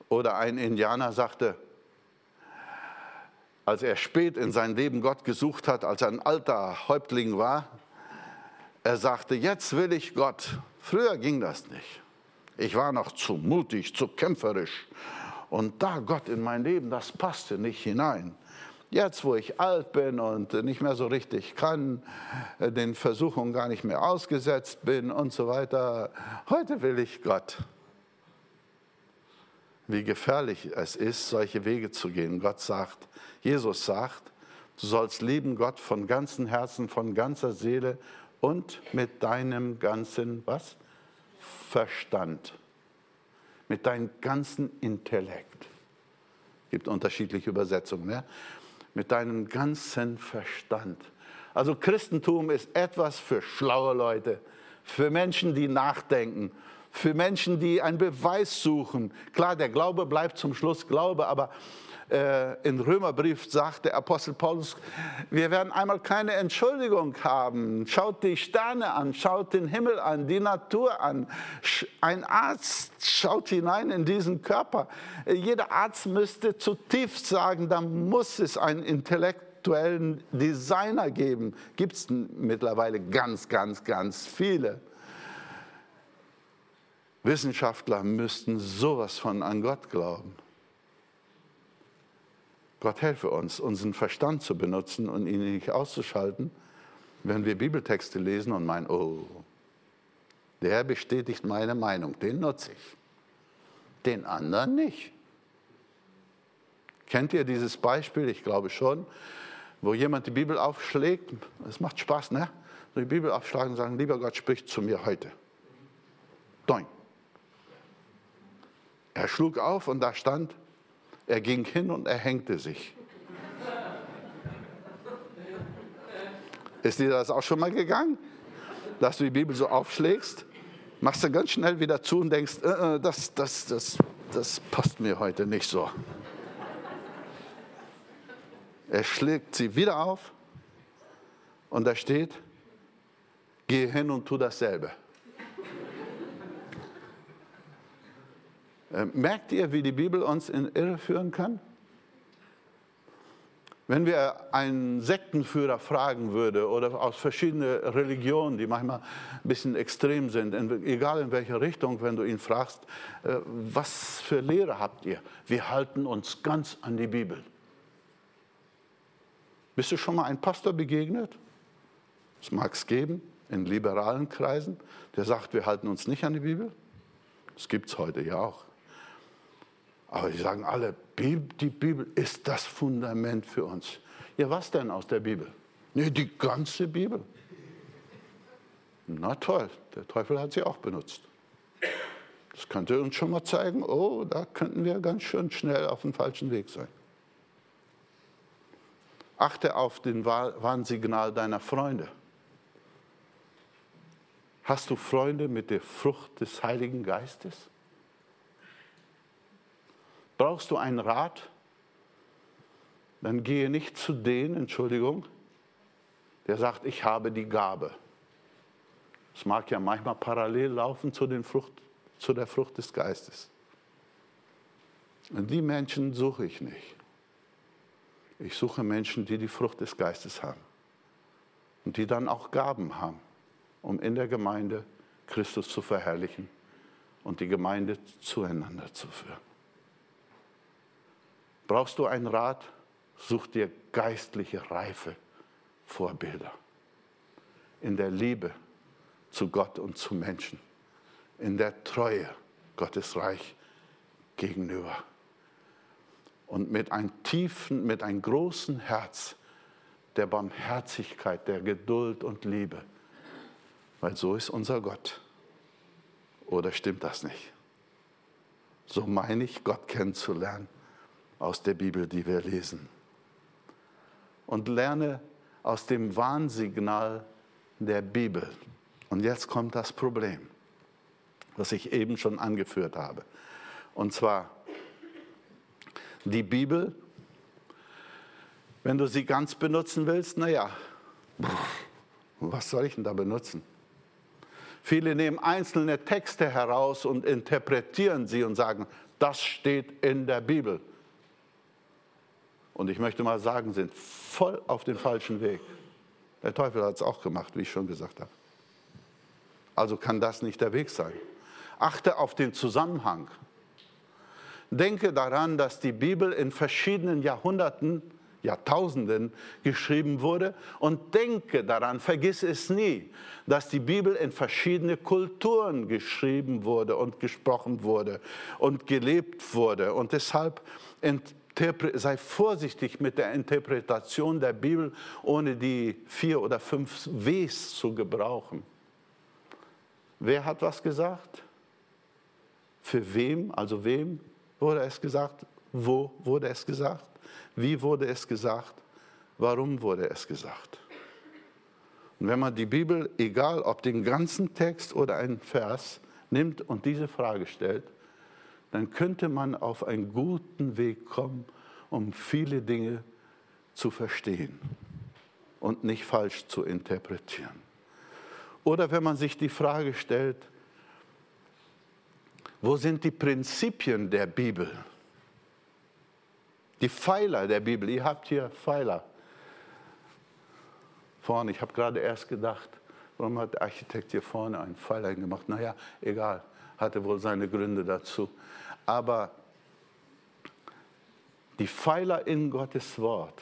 Oder ein Indianer sagte, als er spät in sein Leben Gott gesucht hat, als er ein alter Häuptling war, er sagte, jetzt will ich Gott. Früher ging das nicht. Ich war noch zu mutig, zu kämpferisch. Und da Gott in mein Leben, das passte nicht hinein. Jetzt, wo ich alt bin und nicht mehr so richtig kann, den Versuchungen gar nicht mehr ausgesetzt bin und so weiter, heute will ich Gott. Wie gefährlich es ist, solche Wege zu gehen. Gott sagt, Jesus sagt, du sollst lieben Gott von ganzem Herzen, von ganzer Seele und mit deinem ganzen was? Verstand, mit deinem ganzen Intellekt. Gibt unterschiedliche Übersetzungen. Ne? Mit deinem ganzen Verstand. Also Christentum ist etwas für schlaue Leute, für Menschen, die nachdenken, für Menschen, die einen Beweis suchen. Klar, der Glaube bleibt zum Schluss Glaube, aber äh, in Römerbrief sagt der Apostel Paulus, wir werden einmal keine Entschuldigung haben. Schaut die Sterne an, schaut den Himmel an, die Natur an. Ein Arzt schaut hinein in diesen Körper. Jeder Arzt müsste zutiefst sagen, da muss es einen intellektuellen Designer geben. Gibt es mittlerweile ganz, ganz, ganz viele. Wissenschaftler müssten sowas von an Gott glauben. Gott helfe uns, unseren Verstand zu benutzen und ihn nicht auszuschalten, wenn wir Bibeltexte lesen und meinen, oh, der bestätigt meine Meinung, den nutze ich, den anderen nicht. Kennt ihr dieses Beispiel? Ich glaube schon, wo jemand die Bibel aufschlägt. Es macht Spaß, ne? Die Bibel aufschlagen und sagen, lieber Gott, sprich zu mir heute. Doing. Er schlug auf und da stand, er ging hin und er hängte sich. Ist dir das auch schon mal gegangen? Dass du die Bibel so aufschlägst, machst du ganz schnell wieder zu und denkst, äh, äh, das, das, das, das passt mir heute nicht so. Er schlägt sie wieder auf und da steht, geh hin und tu dasselbe. Merkt ihr, wie die Bibel uns in Irre führen kann? Wenn wir einen Sektenführer fragen würden oder aus verschiedenen Religionen, die manchmal ein bisschen extrem sind, egal in welche Richtung, wenn du ihn fragst, äh, was für Lehre habt ihr? Wir halten uns ganz an die Bibel. Bist du schon mal einem Pastor begegnet? Es mag es geben in liberalen Kreisen, der sagt, wir halten uns nicht an die Bibel. Das gibt es heute ja auch. Aber die sagen alle, die Bibel ist das Fundament für uns. Ja, was denn aus der Bibel? Nee, die ganze Bibel. Na toll, der Teufel hat sie auch benutzt. Das könnte uns schon mal zeigen, oh, da könnten wir ganz schön schnell auf dem falschen Weg sein. Achte auf den Warnsignal deiner Freunde. Hast du Freunde mit der Frucht des Heiligen Geistes? Brauchst du einen Rat? Dann gehe nicht zu denen, Entschuldigung, der sagt, ich habe die Gabe. Es mag ja manchmal parallel laufen zu, den Frucht, zu der Frucht des Geistes. Und die Menschen suche ich nicht. Ich suche Menschen, die die Frucht des Geistes haben und die dann auch Gaben haben, um in der Gemeinde Christus zu verherrlichen und die Gemeinde zueinander zu führen. Brauchst du einen Rat? Such dir geistliche Reife, Vorbilder in der Liebe zu Gott und zu Menschen, in der Treue Gottes Reich gegenüber und mit einem tiefen, mit einem großen Herz der Barmherzigkeit, der Geduld und Liebe, weil so ist unser Gott. Oder stimmt das nicht? So meine ich, Gott kennenzulernen aus der Bibel, die wir lesen. Und lerne aus dem Warnsignal der Bibel. Und jetzt kommt das Problem, das ich eben schon angeführt habe. Und zwar, die Bibel, wenn du sie ganz benutzen willst, naja, was soll ich denn da benutzen? Viele nehmen einzelne Texte heraus und interpretieren sie und sagen, das steht in der Bibel. Und ich möchte mal sagen, sind voll auf dem falschen Weg. Der Teufel hat es auch gemacht, wie ich schon gesagt habe. Also kann das nicht der Weg sein. Achte auf den Zusammenhang. Denke daran, dass die Bibel in verschiedenen Jahrhunderten, Jahrtausenden geschrieben wurde und denke daran, vergiss es nie, dass die Bibel in verschiedene Kulturen geschrieben wurde und gesprochen wurde und gelebt wurde. Und deshalb sei vorsichtig mit der Interpretation der Bibel, ohne die vier oder fünf Ws zu gebrauchen. Wer hat was gesagt? Für wem, also wem wurde es gesagt? Wo wurde es gesagt? Wie wurde es gesagt? Warum wurde es gesagt? Und wenn man die Bibel, egal ob den ganzen Text oder einen Vers, nimmt und diese Frage stellt, dann könnte man auf einen guten Weg kommen, um viele Dinge zu verstehen und nicht falsch zu interpretieren. Oder wenn man sich die Frage stellt, wo sind die Prinzipien der Bibel? Die Pfeiler der Bibel. Ihr habt hier Pfeiler vorne. Ich habe gerade erst gedacht, warum hat der Architekt hier vorne einen Pfeiler gemacht? Naja, egal, hatte wohl seine Gründe dazu. Aber die Pfeiler in Gottes Wort,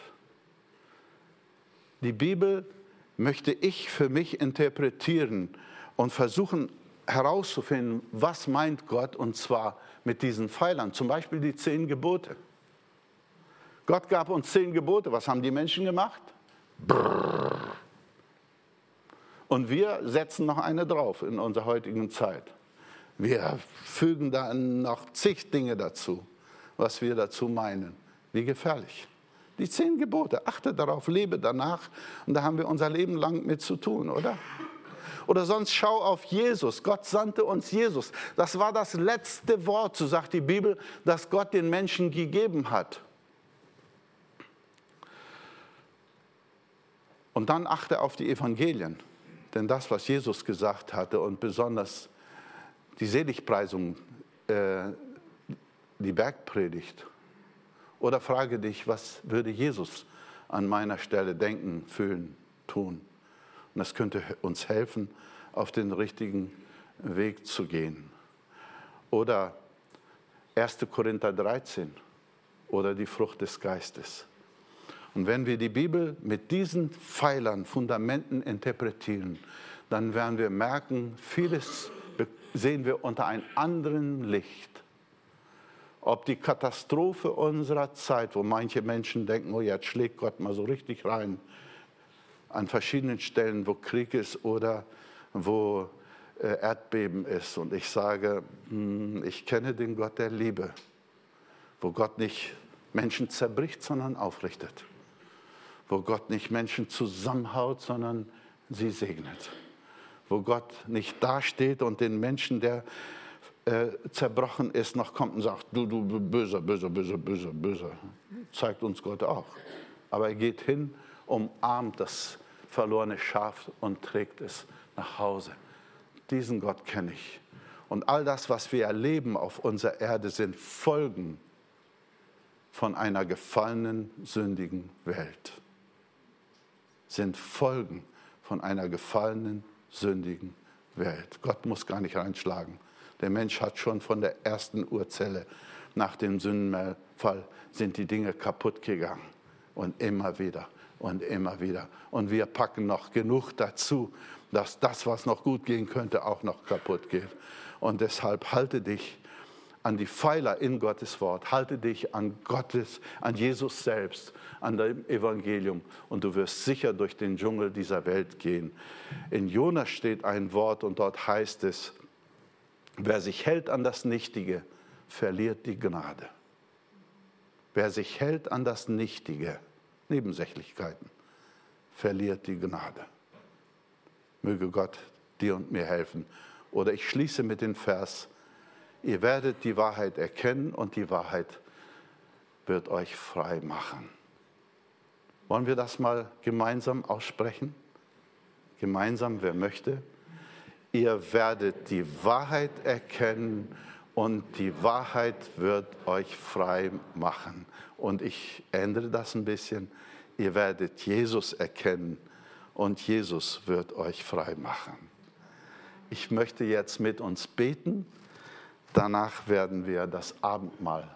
die Bibel möchte ich für mich interpretieren und versuchen herauszufinden, was meint Gott und zwar mit diesen Pfeilern, zum Beispiel die zehn Gebote. Gott gab uns zehn Gebote, was haben die Menschen gemacht? Brrr. Und wir setzen noch eine drauf in unserer heutigen Zeit. Wir fügen da noch zig Dinge dazu, was wir dazu meinen. Wie gefährlich. Die zehn Gebote, achte darauf, lebe danach und da haben wir unser Leben lang mit zu tun, oder? Oder sonst schau auf Jesus. Gott sandte uns Jesus. Das war das letzte Wort, so sagt die Bibel, das Gott den Menschen gegeben hat. Und dann achte auf die Evangelien. Denn das, was Jesus gesagt hatte und besonders die Seligpreisung, äh, die Bergpredigt. Oder frage dich, was würde Jesus an meiner Stelle denken, fühlen, tun? Und das könnte uns helfen, auf den richtigen Weg zu gehen. Oder 1. Korinther 13 oder die Frucht des Geistes. Und wenn wir die Bibel mit diesen Pfeilern, Fundamenten interpretieren, dann werden wir merken, vieles sehen wir unter einem anderen Licht. ob die Katastrophe unserer Zeit, wo manche Menschen denken, oh jetzt schlägt Gott mal so richtig rein, an verschiedenen Stellen, wo Krieg ist oder wo äh, Erdbeben ist. Und ich sage, hm, ich kenne den Gott der Liebe, wo Gott nicht Menschen zerbricht, sondern aufrichtet, wo Gott nicht Menschen zusammenhaut, sondern sie segnet, wo Gott nicht dasteht und den Menschen, der äh, zerbrochen ist, noch kommt und sagt, du, du, böser, böser, böser, böser, böser. Zeigt uns Gott auch. Aber er geht hin, umarmt das verlorene Schaf und trägt es nach Hause. Diesen Gott kenne ich. Und all das, was wir erleben auf unserer Erde, sind Folgen von einer gefallenen, sündigen Welt. Sind Folgen von einer gefallenen, sündigen Welt. Gott muss gar nicht reinschlagen. Der Mensch hat schon von der ersten Urzelle nach dem Sündenfall sind die Dinge kaputt gegangen. Und immer wieder und immer wieder. Und wir packen noch genug dazu, dass das, was noch gut gehen könnte, auch noch kaputt geht. Und deshalb halte dich an die Pfeiler in Gottes Wort, halte dich an Gottes, an Jesus selbst, an dem Evangelium und du wirst sicher durch den Dschungel dieser Welt gehen. In Jonas steht ein Wort und dort heißt es, wer sich hält an das Nichtige, verliert die Gnade. Wer sich hält an das Nichtige, Nebensächlichkeiten, verliert die Gnade. Möge Gott dir und mir helfen. Oder ich schließe mit dem Vers, ihr werdet die Wahrheit erkennen und die Wahrheit wird euch frei machen. Wollen wir das mal gemeinsam aussprechen? Gemeinsam, wer möchte? Ihr werdet die Wahrheit erkennen und die Wahrheit wird euch frei machen. Und ich ändere das ein bisschen. Ihr werdet Jesus erkennen und Jesus wird euch frei machen. Ich möchte jetzt mit uns beten. Danach werden wir das Abendmahl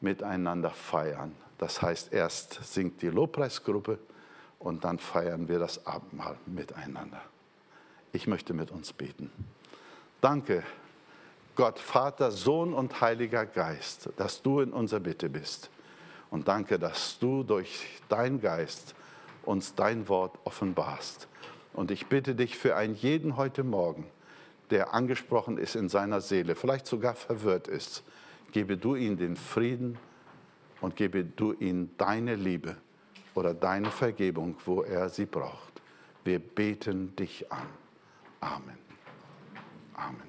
miteinander feiern. Das heißt, erst singt die Lobpreisgruppe und dann feiern wir das Abendmahl miteinander. Ich möchte mit uns beten. Danke, Gott, Vater, Sohn und Heiliger Geist, dass du in unserer Bitte bist. Und danke, dass du durch dein Geist uns dein Wort offenbarst. Und ich bitte dich für einen jeden heute Morgen, der angesprochen ist in seiner Seele, vielleicht sogar verwirrt ist, gebe du ihm den Frieden und gebe du ihm deine Liebe oder deine Vergebung, wo er sie braucht. Wir beten dich an. Amen. Amen.